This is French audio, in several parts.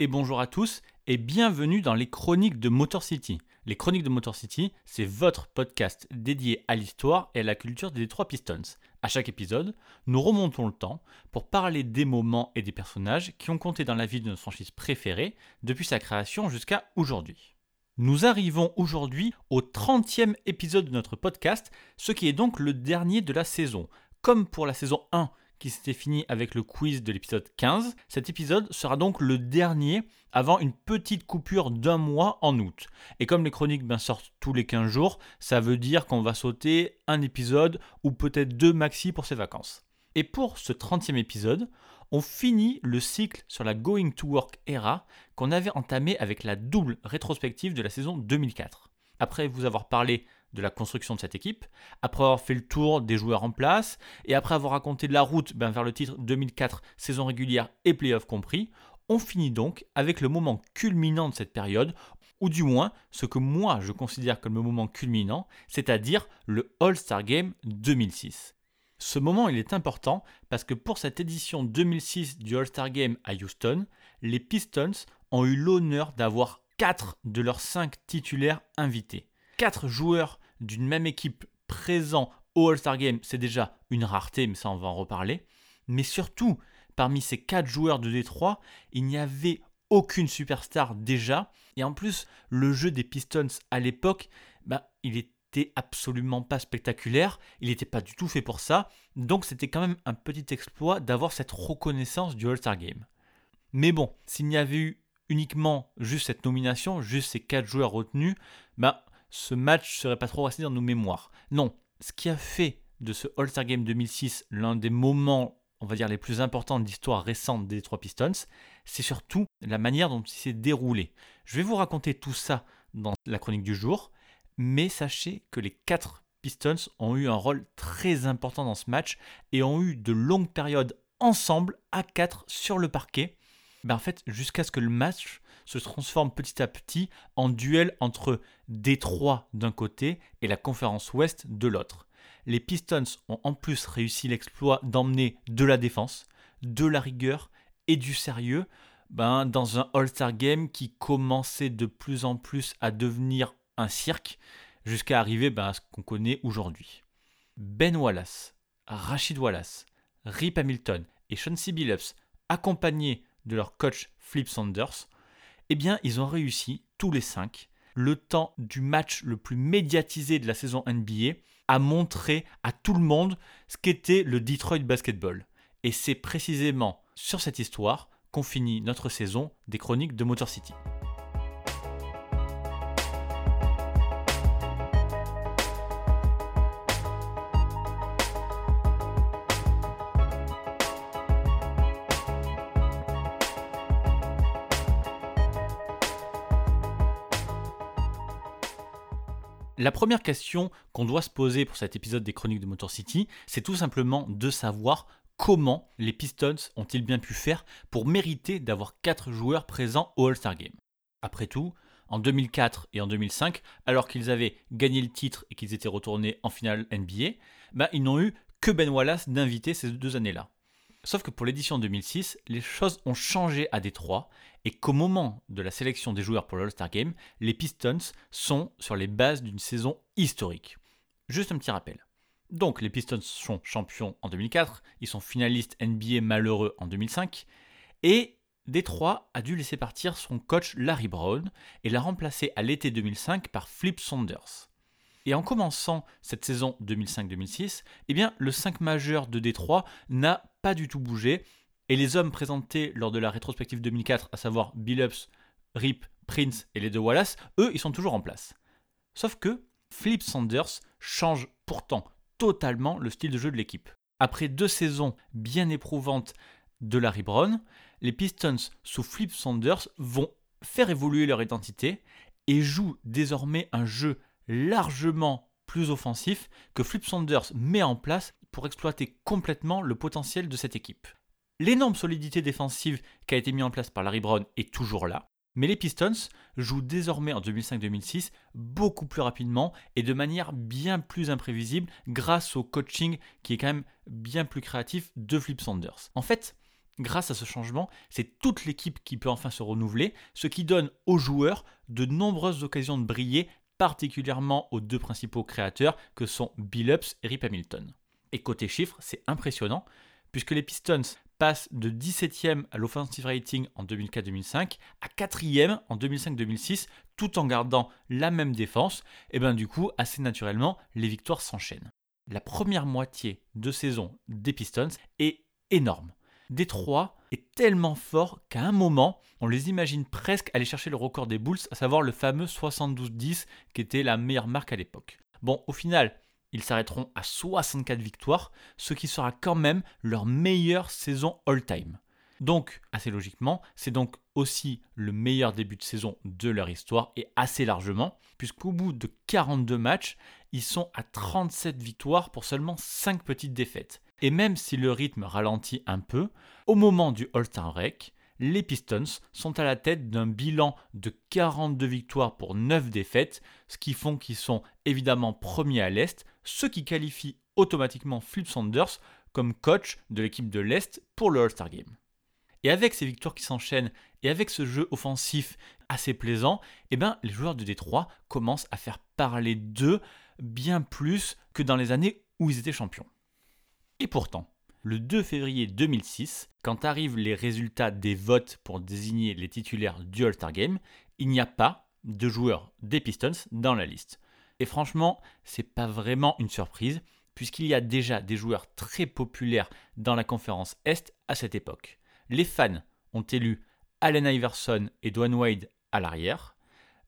et bonjour à tous et bienvenue dans les Chroniques de Motor City. Les Chroniques de Motor City, c'est votre podcast dédié à l'histoire et à la culture des Detroit Pistons. À chaque épisode, nous remontons le temps pour parler des moments et des personnages qui ont compté dans la vie de notre franchise préférée depuis sa création jusqu'à aujourd'hui. Nous arrivons aujourd'hui au 30e épisode de notre podcast, ce qui est donc le dernier de la saison. Comme pour la saison 1 qui s'était fini avec le quiz de l'épisode 15, cet épisode sera donc le dernier avant une petite coupure d'un mois en août. Et comme les chroniques ben, sortent tous les 15 jours, ça veut dire qu'on va sauter un épisode ou peut-être deux maxi pour ces vacances. Et pour ce 30e épisode, on finit le cycle sur la Going to Work era qu'on avait entamé avec la double rétrospective de la saison 2004. Après vous avoir parlé de la construction de cette équipe, après avoir fait le tour des joueurs en place, et après avoir raconté la route ben, vers le titre 2004, saison régulière et playoff compris, on finit donc avec le moment culminant de cette période, ou du moins ce que moi je considère comme le moment culminant, c'est-à-dire le All-Star Game 2006. Ce moment il est important parce que pour cette édition 2006 du All-Star Game à Houston, les Pistons ont eu l'honneur d'avoir 4 de leurs 5 titulaires invités. 4 joueurs d'une même équipe présents au All-Star Game, c'est déjà une rareté, mais ça on va en reparler. Mais surtout, parmi ces 4 joueurs de Détroit, il n'y avait aucune superstar déjà. Et en plus, le jeu des Pistons à l'époque, bah, il était absolument pas spectaculaire, il n'était pas du tout fait pour ça. Donc c'était quand même un petit exploit d'avoir cette reconnaissance du All-Star Game. Mais bon, s'il n'y avait eu uniquement juste cette nomination, juste ces 4 joueurs retenus, bah, ce match serait pas trop resté dans nos mémoires. Non, ce qui a fait de ce All-Star Game 2006 l'un des moments, on va dire, les plus importants de l'histoire récente des trois Pistons, c'est surtout la manière dont il s'est déroulé. Je vais vous raconter tout ça dans la chronique du jour, mais sachez que les quatre Pistons ont eu un rôle très important dans ce match et ont eu de longues périodes ensemble à 4 sur le parquet. Ben en fait, jusqu'à ce que le match se transforme petit à petit en duel entre Détroit d'un côté et la conférence Ouest de l'autre. Les Pistons ont en plus réussi l'exploit d'emmener de la défense, de la rigueur et du sérieux ben, dans un All-Star Game qui commençait de plus en plus à devenir un cirque jusqu'à arriver ben, à ce qu'on connaît aujourd'hui. Ben Wallace, Rachid Wallace, Rip Hamilton et Chauncey Billups, accompagnés de leur coach Flip Saunders, eh bien, ils ont réussi, tous les cinq, le temps du match le plus médiatisé de la saison NBA, à montrer à tout le monde ce qu'était le Detroit Basketball. Et c'est précisément sur cette histoire qu'on finit notre saison des chroniques de Motor City. La première question qu'on doit se poser pour cet épisode des Chroniques de Motor City, c'est tout simplement de savoir comment les Pistons ont-ils bien pu faire pour mériter d'avoir 4 joueurs présents au All-Star Game. Après tout, en 2004 et en 2005, alors qu'ils avaient gagné le titre et qu'ils étaient retournés en finale NBA, ils n'ont eu que Ben Wallace d'invité ces deux années-là. Sauf que pour l'édition 2006, les choses ont changé à Détroit et qu'au moment de la sélection des joueurs pour l'All-Star Game, les Pistons sont sur les bases d'une saison historique. Juste un petit rappel. Donc les Pistons sont champions en 2004, ils sont finalistes NBA malheureux en 2005 et Détroit a dû laisser partir son coach Larry Brown et l'a remplacé à l'été 2005 par Flip Saunders. Et en commençant cette saison 2005-2006, eh le 5 majeur de Détroit n'a pas du tout bougé. Et les hommes présentés lors de la rétrospective 2004, à savoir Billups, Rip, Prince et les deux Wallace, eux, ils sont toujours en place. Sauf que Flip Saunders change pourtant totalement le style de jeu de l'équipe. Après deux saisons bien éprouvantes de Larry Brown, les Pistons sous Flip Saunders vont faire évoluer leur identité et jouent désormais un jeu largement plus offensif que Flip Saunders met en place pour exploiter complètement le potentiel de cette équipe. L'énorme solidité défensive qui a été mise en place par Larry Brown est toujours là, mais les Pistons jouent désormais en 2005-2006 beaucoup plus rapidement et de manière bien plus imprévisible grâce au coaching qui est quand même bien plus créatif de Flip Saunders. En fait, grâce à ce changement, c'est toute l'équipe qui peut enfin se renouveler, ce qui donne aux joueurs de nombreuses occasions de briller, particulièrement aux deux principaux créateurs que sont Bill Ups et Rip Hamilton. Et côté chiffres, c'est impressionnant, puisque les Pistons passe de 17e à l'offensive rating en 2004-2005 à 4e en 2005-2006 tout en gardant la même défense, et bien du coup, assez naturellement, les victoires s'enchaînent. La première moitié de saison des Pistons est énorme. Détroit est tellement fort qu'à un moment, on les imagine presque aller chercher le record des Bulls, à savoir le fameux 72-10 qui était la meilleure marque à l'époque. Bon, au final, ils s'arrêteront à 64 victoires, ce qui sera quand même leur meilleure saison all-time. Donc, assez logiquement, c'est donc aussi le meilleur début de saison de leur histoire et assez largement, puisqu'au bout de 42 matchs, ils sont à 37 victoires pour seulement 5 petites défaites. Et même si le rythme ralentit un peu, au moment du All-Time Break, les Pistons sont à la tête d'un bilan de 42 victoires pour 9 défaites, ce qui font qu'ils sont évidemment premiers à l'Est, ce qui qualifie automatiquement Flip Saunders comme coach de l'équipe de l'Est pour le All-Star Game. Et avec ces victoires qui s'enchaînent et avec ce jeu offensif assez plaisant, eh ben, les joueurs de Détroit commencent à faire parler d'eux bien plus que dans les années où ils étaient champions. Et pourtant, le 2 février 2006, quand arrivent les résultats des votes pour désigner les titulaires du All-Star Game, il n'y a pas de joueurs des Pistons dans la liste. Et franchement, c'est pas vraiment une surprise, puisqu'il y a déjà des joueurs très populaires dans la conférence Est à cette époque. Les fans ont élu Allen Iverson et Dwayne Wade à l'arrière,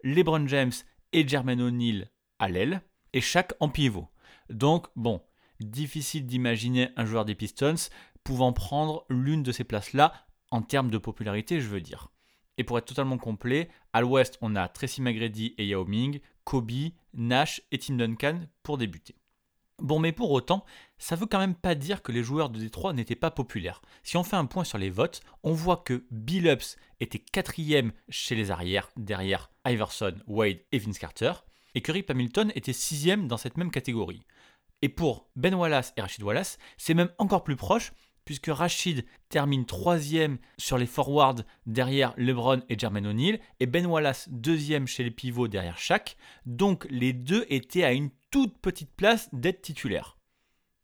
LeBron James et Jermaine O'Neal à l'aile, et chaque en pivot. Donc, bon, difficile d'imaginer un joueur des Pistons pouvant prendre l'une de ces places-là en termes de popularité, je veux dire. Et pour être totalement complet, à l'ouest, on a Tracy McGrady et Yao Ming, Kobe, Nash et Tim Duncan pour débuter. Bon, mais pour autant, ça veut quand même pas dire que les joueurs de Détroit n'étaient pas populaires. Si on fait un point sur les votes, on voit que Bill Ups était quatrième chez les arrières, derrière Iverson, Wade et Vince Carter, et que Rip Hamilton était sixième dans cette même catégorie. Et pour Ben Wallace et Rachid Wallace, c'est même encore plus proche, puisque Rachid termine troisième sur les forwards derrière LeBron et Jermaine O'Neal, et Ben Wallace deuxième chez les pivots derrière Shaq. Donc les deux étaient à une toute petite place d'être titulaires.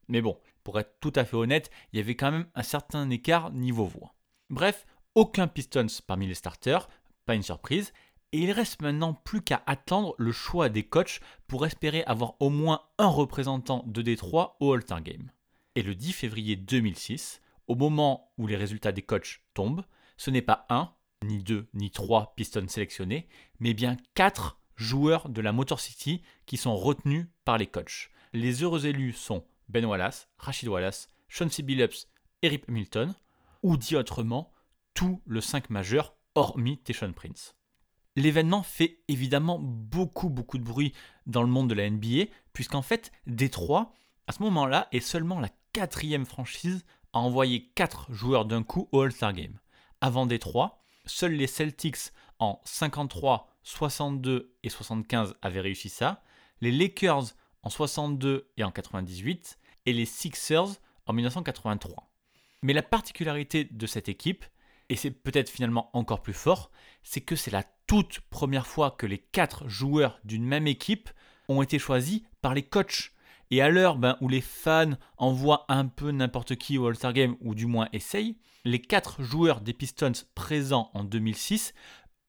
Mais bon, pour être tout à fait honnête, il y avait quand même un certain écart niveau voix. Bref, aucun Pistons parmi les starters, pas une surprise, et il reste maintenant plus qu'à attendre le choix des coachs pour espérer avoir au moins un représentant de Détroit au All-Star Game. Et le 10 février 2006, au moment où les résultats des coachs tombent, ce n'est pas un, ni deux, ni trois Pistons sélectionnés, mais bien quatre joueurs de la Motor City qui sont retenus par les coachs. Les heureux élus sont Ben Wallace, Rachid Wallace, Chauncey Billups et Rip Hamilton, ou dit autrement, tout le 5 majeur hormis Teshon Prince. L'événement fait évidemment beaucoup beaucoup de bruit dans le monde de la NBA, puisqu'en fait, Détroit, à ce moment-là, est seulement la quatrième franchise à envoyer 4 joueurs d'un coup au All-Star Game. Avant Détroit, seuls les Celtics en 53, 62 et 75 avaient réussi ça, les Lakers en 62 et en 98, et les Sixers en 1983. Mais la particularité de cette équipe, et c'est peut-être finalement encore plus fort, c'est que c'est la toute première fois que les quatre joueurs d'une même équipe ont été choisis par les coachs. Et à l'heure ben, où les fans envoient un peu n'importe qui au All-Star Game, ou du moins essayent, les quatre joueurs des Pistons présents en 2006,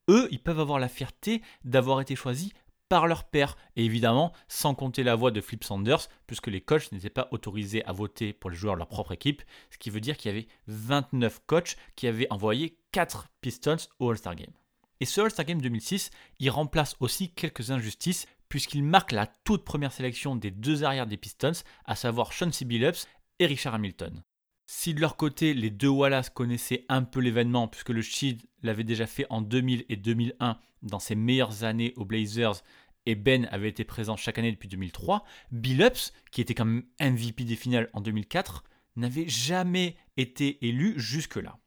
eux, ils peuvent avoir la fierté d'avoir été choisis par leur père. Et évidemment, sans compter la voix de Flip Sanders, puisque les coachs n'étaient pas autorisés à voter pour les joueurs de leur propre équipe, ce qui veut dire qu'il y avait 29 coachs qui avaient envoyé 4 Pistons au All-Star Game. Et ce All-Star Game 2006, il remplace aussi quelques injustices, puisqu'il marque la toute première sélection des deux arrières des Pistons, à savoir Sean Billups et Richard Hamilton. Si de leur côté, les deux Wallace connaissaient un peu l'événement, puisque le Sheed l'avait déjà fait en 2000 et 2001 dans ses meilleures années aux Blazers, et Ben avait été présent chaque année depuis 2003, Billups, qui était quand même MVP des finales en 2004, n'avait jamais été élu jusque-là.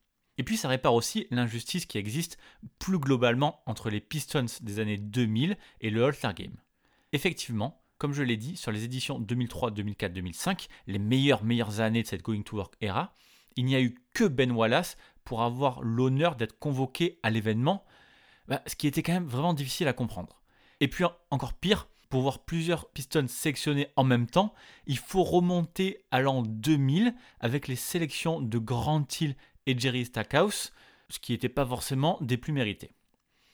Et puis ça répare aussi l'injustice qui existe plus globalement entre les Pistons des années 2000 et le All-Star Game. Effectivement, comme je l'ai dit, sur les éditions 2003, 2004, 2005, les meilleures, meilleures années de cette Going to Work era, il n'y a eu que Ben Wallace pour avoir l'honneur d'être convoqué à l'événement, bah, ce qui était quand même vraiment difficile à comprendre. Et puis encore pire, pour voir plusieurs Pistons sélectionnés en même temps, il faut remonter à l'an 2000 avec les sélections de Grant Hill et Jerry Stackhouse, ce qui n'était pas forcément des plus mérités.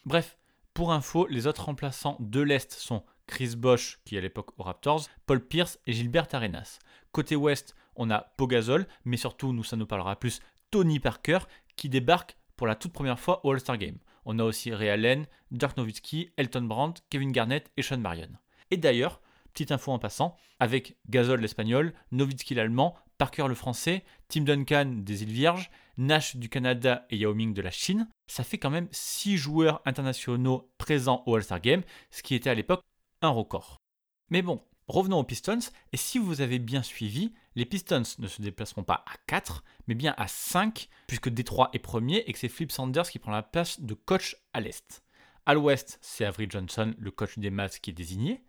Bref, pour info, les autres remplaçants de l'Est sont Chris Bosch, qui est à l'époque aux Raptors, Paul Pierce et Gilbert Arenas. Côté Ouest, on a Pogazol, mais surtout, nous, ça nous parlera plus, Tony Parker, qui débarque pour la toute première fois au All-Star Game. On a aussi Ray Allen, Dirk Nowitzki, Elton Brandt, Kevin Garnett et Sean Marion. Et d'ailleurs, petite info en passant, avec Gasol l'espagnol, Nowitzki l'allemand, Parker le français, Tim Duncan des îles Vierges, Nash du Canada et Yao Ming de la Chine, ça fait quand même 6 joueurs internationaux présents au All-Star Game, ce qui était à l'époque un record. Mais bon, revenons aux Pistons, et si vous avez bien suivi, les Pistons ne se déplaceront pas à 4, mais bien à 5, puisque Détroit est premier et que c'est Flip Sanders qui prend la place de coach à l'Est. À l'Ouest, c'est Avery Johnson, le coach des Mavs, qui est désigné.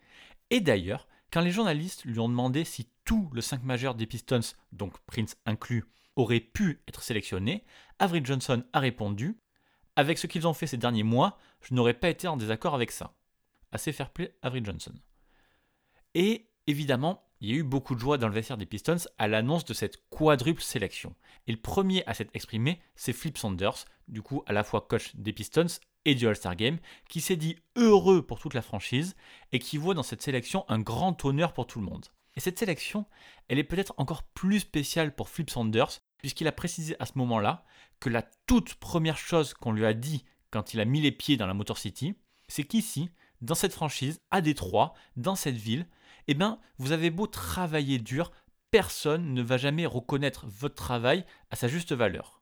Et d'ailleurs, quand les journalistes lui ont demandé si tout le 5 majeur des Pistons, donc Prince inclus, aurait pu être sélectionné, Avery Johnson a répondu Avec ce qu'ils ont fait ces derniers mois, je n'aurais pas été en désaccord avec ça. Assez fair play, Avery Johnson. Et évidemment, il y a eu beaucoup de joie dans le vestiaire des Pistons à l'annonce de cette quadruple sélection. Et le premier à s'être exprimé, c'est Flip Saunders, du coup à la fois coach des Pistons et du All-Star Game, qui s'est dit heureux pour toute la franchise et qui voit dans cette sélection un grand honneur pour tout le monde. Et cette sélection, elle est peut-être encore plus spéciale pour Flip Saunders, puisqu'il a précisé à ce moment-là que la toute première chose qu'on lui a dit quand il a mis les pieds dans la Motor City, c'est qu'ici, dans cette franchise, à Détroit, dans cette ville, eh bien, vous avez beau travailler dur, personne ne va jamais reconnaître votre travail à sa juste valeur.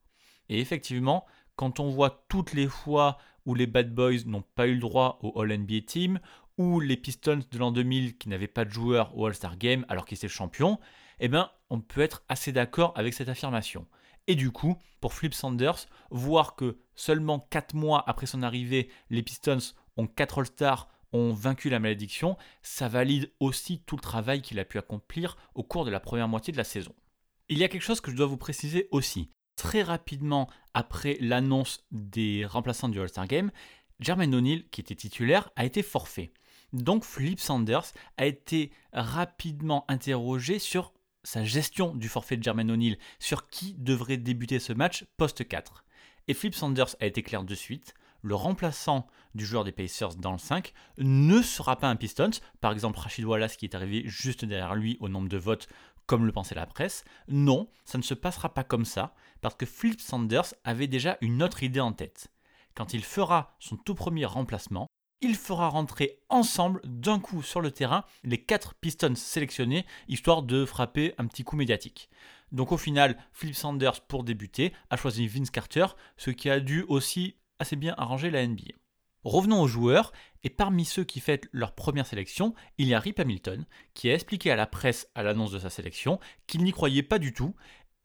Et effectivement, quand on voit toutes les fois où les Bad Boys n'ont pas eu le droit au All-NBA Team, ou les Pistons de l'an 2000 qui n'avaient pas de joueurs au All-Star Game alors qu'ils étaient champions, eh bien, on peut être assez d'accord avec cette affirmation. Et du coup, pour Flip Sanders, voir que seulement 4 mois après son arrivée, les Pistons ont 4 All-Stars, ont vaincu la malédiction, ça valide aussi tout le travail qu'il a pu accomplir au cours de la première moitié de la saison. Il y a quelque chose que je dois vous préciser aussi. Très rapidement après l'annonce des remplaçants du All-Star Game, Jermaine O'Neal, qui était titulaire, a été forfait. Donc Philip Sanders a été rapidement interrogé sur sa gestion du forfait de Jermaine O'Neal, sur qui devrait débuter ce match post 4. Et Philip Sanders a été clair de suite le remplaçant du joueur des Pacers dans le 5 ne sera pas un Pistons. Par exemple, Rachid Wallace qui est arrivé juste derrière lui au nombre de votes, comme le pensait la presse. Non, ça ne se passera pas comme ça, parce que Flip Sanders avait déjà une autre idée en tête. Quand il fera son tout premier remplacement, il fera rentrer ensemble d'un coup sur le terrain les quatre Pistons sélectionnés, histoire de frapper un petit coup médiatique. Donc au final, Philip Sanders, pour débuter, a choisi Vince Carter, ce qui a dû aussi assez bien arrangé la NBA. Revenons aux joueurs, et parmi ceux qui fêtent leur première sélection, il y a Rip Hamilton, qui a expliqué à la presse à l'annonce de sa sélection qu'il n'y croyait pas du tout,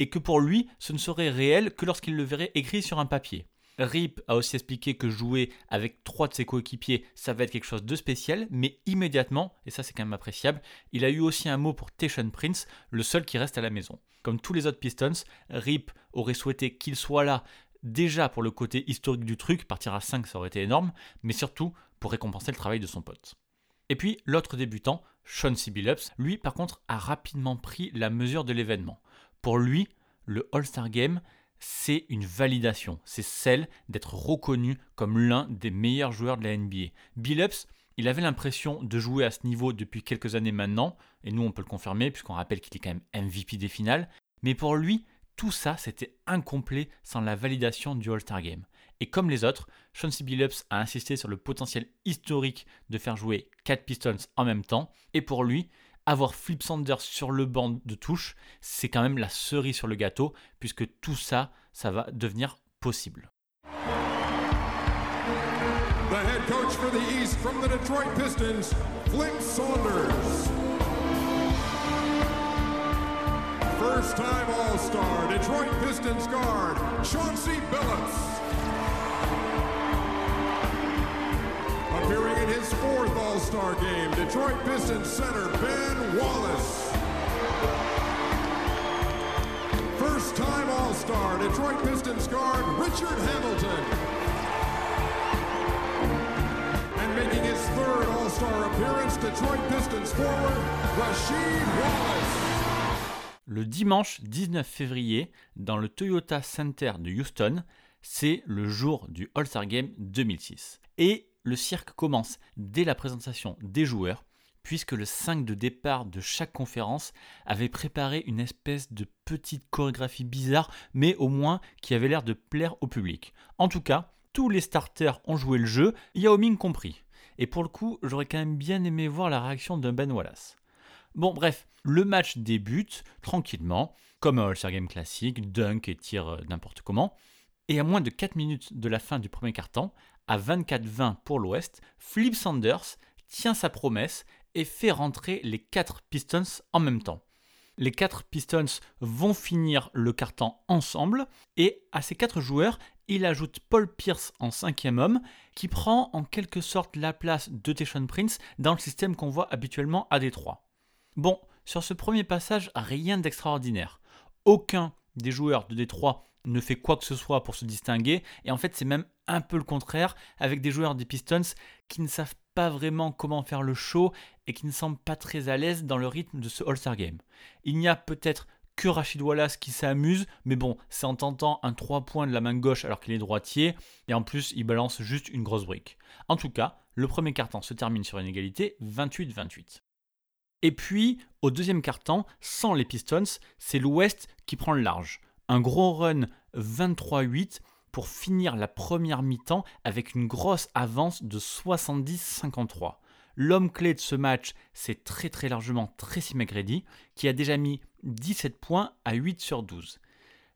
et que pour lui, ce ne serait réel que lorsqu'il le verrait écrit sur un papier. Rip a aussi expliqué que jouer avec trois de ses coéquipiers, ça va être quelque chose de spécial, mais immédiatement, et ça c'est quand même appréciable, il a eu aussi un mot pour Tayshaun Prince, le seul qui reste à la maison. Comme tous les autres Pistons, Rip aurait souhaité qu'il soit là déjà pour le côté historique du truc, partir à 5 ça aurait été énorme, mais surtout pour récompenser le travail de son pote. Et puis l'autre débutant, Sean C. Lui par contre a rapidement pris la mesure de l'événement. Pour lui, le All-Star Game, c'est une validation, c'est celle d'être reconnu comme l'un des meilleurs joueurs de la NBA. Billups, il avait l'impression de jouer à ce niveau depuis quelques années maintenant, et nous on peut le confirmer puisqu'on rappelle qu'il est quand même MVP des finales, mais pour lui, tout ça, c'était incomplet sans la validation du All-Star Game. Et comme les autres, Sean C. Billups a insisté sur le potentiel historique de faire jouer 4 Pistons en même temps, et pour lui, avoir Flip Sanders sur le banc de touche, c'est quand même la cerise sur le gâteau, puisque tout ça, ça va devenir possible. The head coach for the East from Detroit Pistons, Flip Saunders. First time All Star, Detroit Pistons guard, Chauncey Billups. Appearing in his fourth All Star game, Detroit Pistons center Wallace. First time All Star, Detroit Pistons guard Richard Hamilton. And making his third All Star appearance, Detroit Pistons forward Rasheed Wallace. Le dimanche 19 février, dans le Toyota Center de Houston, c'est le jour du All-Star Game 2006. Et le cirque commence dès la présentation des joueurs, puisque le 5 de départ de chaque conférence avait préparé une espèce de petite chorégraphie bizarre, mais au moins qui avait l'air de plaire au public. En tout cas, tous les starters ont joué le jeu, Yao Ming compris. Et pour le coup, j'aurais quand même bien aimé voir la réaction de Ben Wallace. Bon, bref, le match débute tranquillement, comme un All-Star Game classique, dunk et tir euh, n'importe comment. Et à moins de 4 minutes de la fin du premier quart-temps, à 24-20 pour l'Ouest, Flip Sanders tient sa promesse et fait rentrer les 4 Pistons en même temps. Les 4 Pistons vont finir le quart-temps ensemble et à ces 4 joueurs, il ajoute Paul Pierce en cinquième homme qui prend en quelque sorte la place de Teshon Prince dans le système qu'on voit habituellement à Détroit. Bon, sur ce premier passage, rien d'extraordinaire. Aucun des joueurs de Détroit ne fait quoi que ce soit pour se distinguer, et en fait c'est même un peu le contraire, avec des joueurs des Pistons qui ne savent pas vraiment comment faire le show et qui ne semblent pas très à l'aise dans le rythme de ce All-Star Game. Il n'y a peut-être que Rachid Wallace qui s'amuse, mais bon, c'est en tentant un 3 points de la main gauche alors qu'il est droitier, et en plus il balance juste une grosse brique. En tout cas, le premier quart-temps se termine sur une égalité 28-28. Et puis, au deuxième quart-temps, sans les Pistons, c'est l'Ouest qui prend le large. Un gros run 23-8 pour finir la première mi-temps avec une grosse avance de 70-53. L'homme clé de ce match, c'est très très largement Tracy McGrady, qui a déjà mis 17 points à 8 sur 12.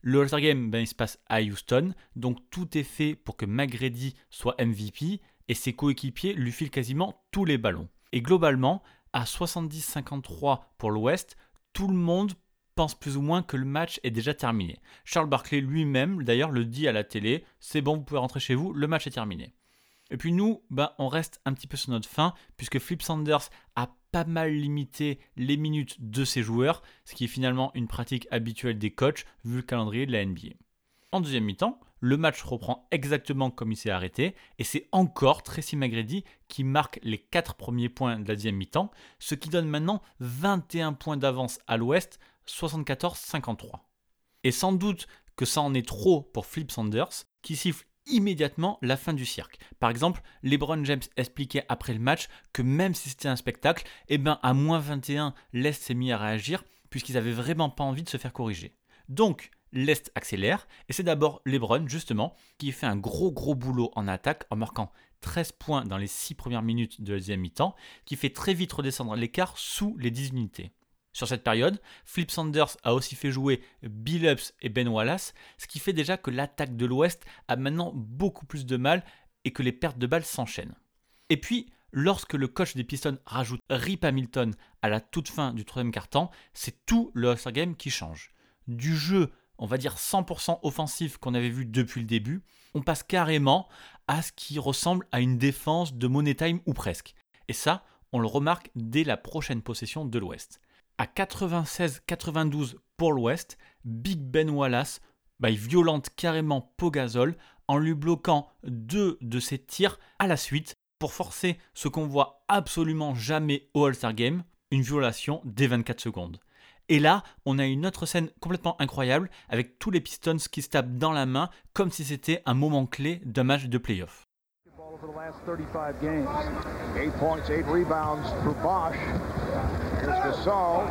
Le All-Star Game, ben, il se passe à Houston, donc tout est fait pour que McGrady soit MVP et ses coéquipiers lui filent quasiment tous les ballons. Et globalement, à 70-53 pour l'Ouest, tout le monde pense plus ou moins que le match est déjà terminé. Charles Barkley lui-même, d'ailleurs, le dit à la télé, c'est bon, vous pouvez rentrer chez vous, le match est terminé. Et puis nous, ben, on reste un petit peu sur notre fin, puisque Flip Sanders a pas mal limité les minutes de ses joueurs, ce qui est finalement une pratique habituelle des coachs, vu le calendrier de la NBA. En deuxième mi-temps, le match reprend exactement comme il s'est arrêté, et c'est encore Tracy McGrady qui marque les 4 premiers points de la deuxième mi-temps, ce qui donne maintenant 21 points d'avance à l'ouest 74-53. Et sans doute que ça en est trop pour Flip Sanders, qui siffle immédiatement la fin du cirque. Par exemple, LeBron James expliquait après le match que même si c'était un spectacle, eh ben à moins 21, l'Est s'est mis à réagir puisqu'ils avaient vraiment pas envie de se faire corriger. Donc, l'Est accélère et c'est d'abord LeBron justement qui fait un gros gros boulot en attaque en marquant 13 points dans les 6 premières minutes de la deuxième mi-temps, qui fait très vite redescendre l'écart sous les 10 unités. Sur cette période, Flip Sanders a aussi fait jouer Bill Ups et Ben Wallace, ce qui fait déjà que l'attaque de l'Ouest a maintenant beaucoup plus de mal et que les pertes de balles s'enchaînent. Et puis, lorsque le coach des Pistons rajoute Rip Hamilton à la toute fin du troisième quart-temps, c'est tout le All-Star Game qui change. Du jeu, on va dire 100% offensif qu'on avait vu depuis le début, on passe carrément à ce qui ressemble à une défense de Money Time ou presque. Et ça, on le remarque dès la prochaine possession de l'Ouest à 96-92 pour l'Ouest, Big Ben Wallace il violente carrément Pogazol en lui bloquant deux de ses tirs à la suite pour forcer ce qu'on voit absolument jamais au All-Star Game, une violation dès 24 secondes. Et là, on a une autre scène complètement incroyable avec tous les Pistons qui se tapent dans la main comme si c'était un moment clé d'un match de playoff. Here's Gasol.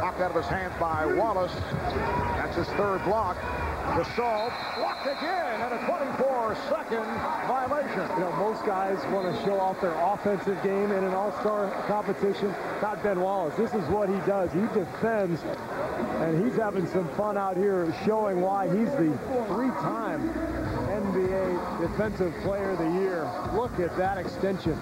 Knocked out of his hands by Wallace. That's his third block. Gasol blocked again at a 24-second violation. You know, most guys want to show off their offensive game in an all-star competition. Not Ben Wallace. This is what he does. He defends, and he's having some fun out here showing why he's the three-time NBA Defensive Player of the Year. Look at that extension.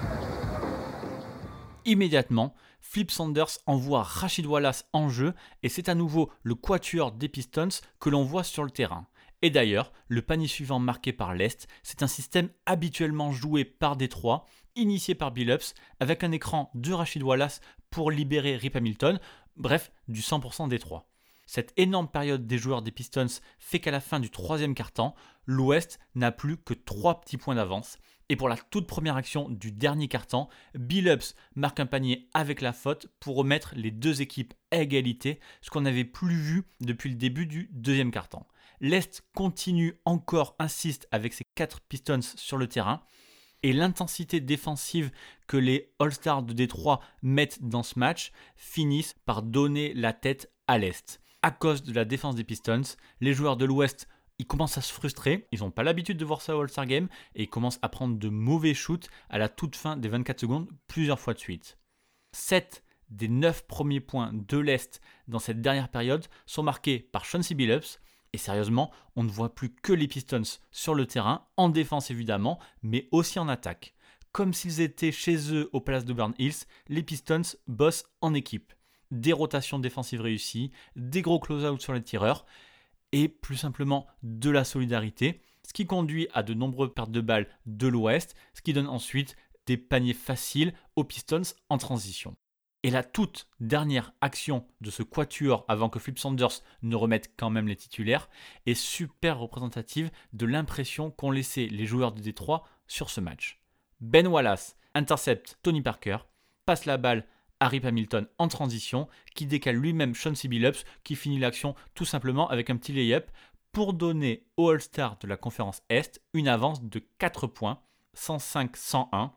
Immédiatement, Flip Sanders envoie Rachid Wallace en jeu et c'est à nouveau le quatuor des Pistons que l'on voit sur le terrain. Et d'ailleurs, le panier suivant marqué par l'Est, c'est un système habituellement joué par Détroit, initié par Billups, avec un écran de Rachid Wallace pour libérer Rip Hamilton, bref, du 100% Détroit. Cette énorme période des joueurs des Pistons fait qu'à la fin du troisième quart-temps, l'Ouest n'a plus que 3 petits points d'avance. Et pour la toute première action du dernier quart-temps, Billups marque un panier avec la faute pour remettre les deux équipes à égalité, ce qu'on n'avait plus vu depuis le début du deuxième quart-temps. L'Est continue encore, insiste avec ses 4 Pistons sur le terrain. Et l'intensité défensive que les All-Stars de Détroit mettent dans ce match finissent par donner la tête à l'Est à cause de la défense des Pistons. Les joueurs de l'Ouest, ils commencent à se frustrer. Ils n'ont pas l'habitude de voir ça au All-Star Game et ils commencent à prendre de mauvais shoots à la toute fin des 24 secondes plusieurs fois de suite. 7 des 9 premiers points de l'Est dans cette dernière période sont marqués par Chauncey Billups. Et sérieusement, on ne voit plus que les Pistons sur le terrain, en défense évidemment, mais aussi en attaque. Comme s'ils étaient chez eux au Palace de Burn Hills, les Pistons bossent en équipe des rotations défensives réussies, des gros close-out sur les tireurs et plus simplement de la solidarité, ce qui conduit à de nombreuses pertes de balles de l'Ouest, ce qui donne ensuite des paniers faciles aux Pistons en transition. Et la toute dernière action de ce quatuor avant que Flip Sanders ne remette quand même les titulaires est super représentative de l'impression qu'ont laissé les joueurs de Détroit sur ce match. Ben Wallace intercepte Tony Parker, passe la balle Harry Hamilton en transition, qui décale lui-même Sean Billups, qui finit l'action tout simplement avec un petit lay-up pour donner au All-Star de la conférence Est une avance de 4 points, 105-101,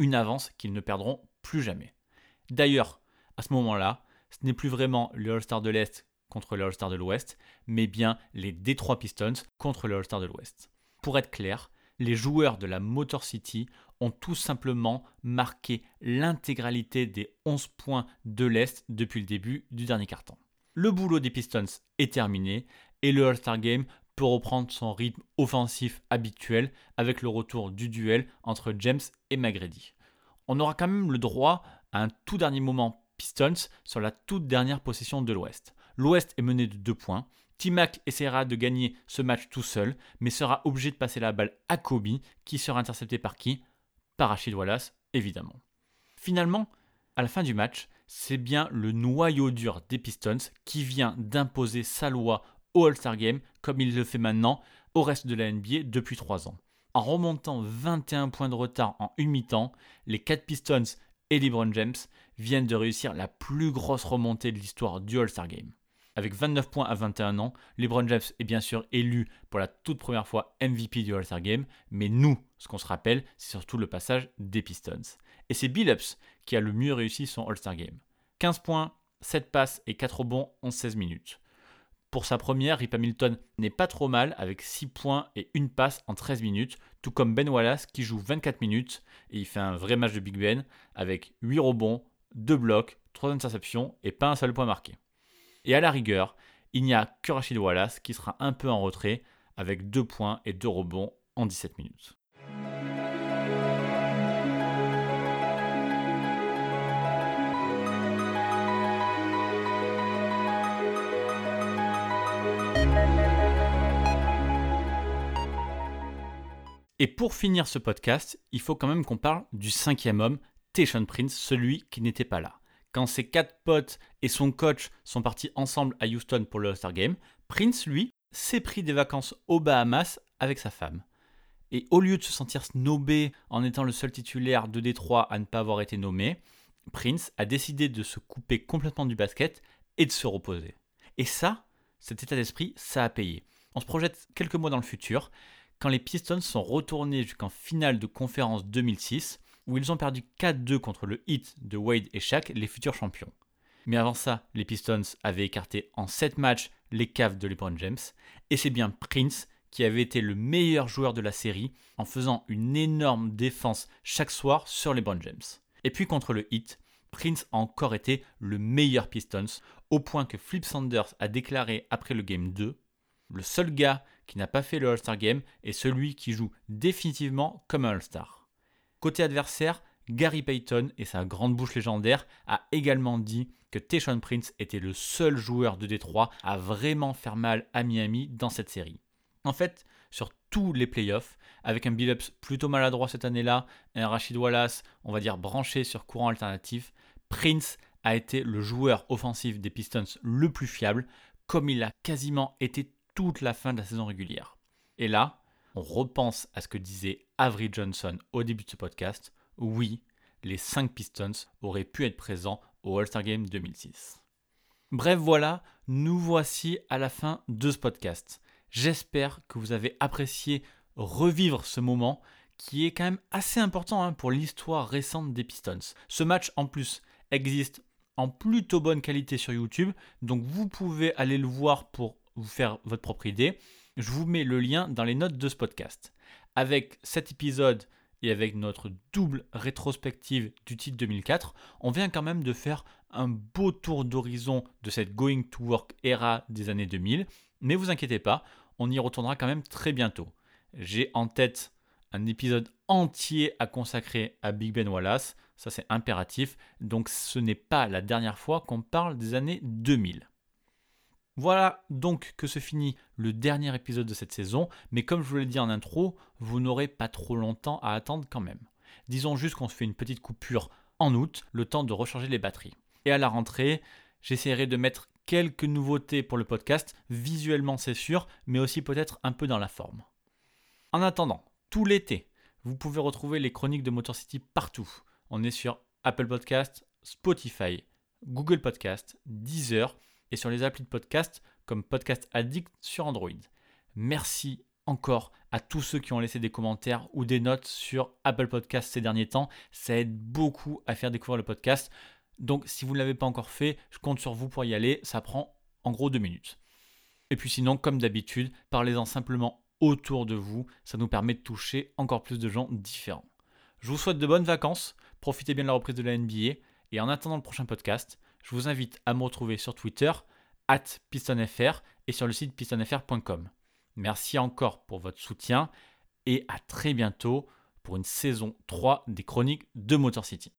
une avance qu'ils ne perdront plus jamais. D'ailleurs, à ce moment-là, ce n'est plus vraiment le All-Star de l'Est contre le All-Star de l'Ouest, mais bien les Detroit Pistons contre le All-Star de l'Ouest. Pour être clair, les joueurs de la Motor City ont tout simplement marqué l'intégralité des 11 points de l'Est depuis le début du dernier quart-temps. Le boulot des Pistons est terminé et le All-Star Game peut reprendre son rythme offensif habituel avec le retour du duel entre James et McGrady. On aura quand même le droit à un tout dernier moment Pistons sur la toute dernière possession de l'Ouest. L'Ouest est mené de 2 points. T-Mac essaiera de gagner ce match tout seul, mais sera obligé de passer la balle à Kobe, qui sera intercepté par qui? Par Rachid Wallace, évidemment. Finalement, à la fin du match, c'est bien le noyau dur des Pistons qui vient d'imposer sa loi au All-Star Game, comme il le fait maintenant au reste de la NBA depuis 3 ans. En remontant 21 points de retard en une mi-temps, les 4 Pistons et LeBron James viennent de réussir la plus grosse remontée de l'histoire du All-Star Game. Avec 29 points à 21 ans, LeBron James est bien sûr élu pour la toute première fois MVP du All-Star Game, mais nous, ce qu'on se rappelle, c'est surtout le passage des Pistons. Et c'est Billups qui a le mieux réussi son All-Star Game. 15 points, 7 passes et 4 rebonds en 16 minutes. Pour sa première, Rip Hamilton n'est pas trop mal avec 6 points et 1 passe en 13 minutes, tout comme Ben Wallace qui joue 24 minutes et il fait un vrai match de Big Ben avec 8 rebonds, 2 blocs, 3 interceptions et pas un seul point marqué. Et à la rigueur, il n'y a que Rachid Wallace qui sera un peu en retrait avec 2 points et 2 rebonds en 17 minutes. Et pour finir ce podcast, il faut quand même qu'on parle du cinquième homme, Tayshon Prince, celui qui n'était pas là. Quand ses quatre potes et son coach sont partis ensemble à Houston pour le All-Star Game, Prince, lui, s'est pris des vacances aux Bahamas avec sa femme. Et au lieu de se sentir snobé en étant le seul titulaire de Détroit à ne pas avoir été nommé, Prince a décidé de se couper complètement du basket et de se reposer. Et ça, cet état d'esprit, ça a payé. On se projette quelques mois dans le futur, quand les Pistons sont retournés jusqu'en finale de conférence 2006, où ils ont perdu 4-2 contre le Heat de Wade et Shaq, les futurs champions. Mais avant ça, les Pistons avaient écarté en 7 matchs les caves de LeBron James, et c'est bien Prince qui avait été le meilleur joueur de la série en faisant une énorme défense chaque soir sur LeBron James. Et puis contre le Heat, Prince a encore été le meilleur Pistons, au point que Flip Sanders a déclaré après le Game 2 Le seul gars qui n'a pas fait le All-Star Game est celui qui joue définitivement comme un All-Star. Côté adversaire, Gary Payton et sa grande bouche légendaire a également dit que Tayshaun Prince était le seul joueur de Détroit à vraiment faire mal à Miami dans cette série. En fait, sur tous les playoffs, avec un Billups plutôt maladroit cette année-là, un Rachid Wallace, on va dire branché sur courant alternatif, Prince a été le joueur offensif des Pistons le plus fiable, comme il a quasiment été toute la fin de la saison régulière. Et là, repense à ce que disait Avery Johnson au début de ce podcast. Oui, les 5 Pistons auraient pu être présents au All-Star Game 2006. Bref, voilà, nous voici à la fin de ce podcast. J'espère que vous avez apprécié revivre ce moment qui est quand même assez important hein, pour l'histoire récente des Pistons. Ce match en plus existe en plutôt bonne qualité sur YouTube, donc vous pouvez aller le voir pour vous faire votre propre idée. Je vous mets le lien dans les notes de ce podcast. Avec cet épisode et avec notre double rétrospective du titre 2004, on vient quand même de faire un beau tour d'horizon de cette Going to Work era des années 2000. Mais vous inquiétez pas, on y retournera quand même très bientôt. J'ai en tête un épisode entier à consacrer à Big Ben Wallace, ça c'est impératif, donc ce n'est pas la dernière fois qu'on parle des années 2000. Voilà donc que se finit le dernier épisode de cette saison, mais comme je vous l'ai dit en intro, vous n'aurez pas trop longtemps à attendre quand même. Disons juste qu'on se fait une petite coupure en août, le temps de recharger les batteries. Et à la rentrée, j'essaierai de mettre quelques nouveautés pour le podcast, visuellement c'est sûr, mais aussi peut-être un peu dans la forme. En attendant, tout l'été, vous pouvez retrouver les chroniques de Motor City partout. On est sur Apple Podcast, Spotify, Google Podcast, Deezer et sur les applis de podcast comme Podcast Addict sur Android. Merci encore à tous ceux qui ont laissé des commentaires ou des notes sur Apple Podcast ces derniers temps. Ça aide beaucoup à faire découvrir le podcast. Donc si vous ne l'avez pas encore fait, je compte sur vous pour y aller. Ça prend en gros deux minutes. Et puis sinon, comme d'habitude, parlez-en simplement autour de vous. Ça nous permet de toucher encore plus de gens différents. Je vous souhaite de bonnes vacances. Profitez bien de la reprise de la NBA. Et en attendant le prochain podcast, je vous invite à me retrouver sur Twitter, at pistonfr et sur le site pistonfr.com. Merci encore pour votre soutien et à très bientôt pour une saison 3 des chroniques de Motor City.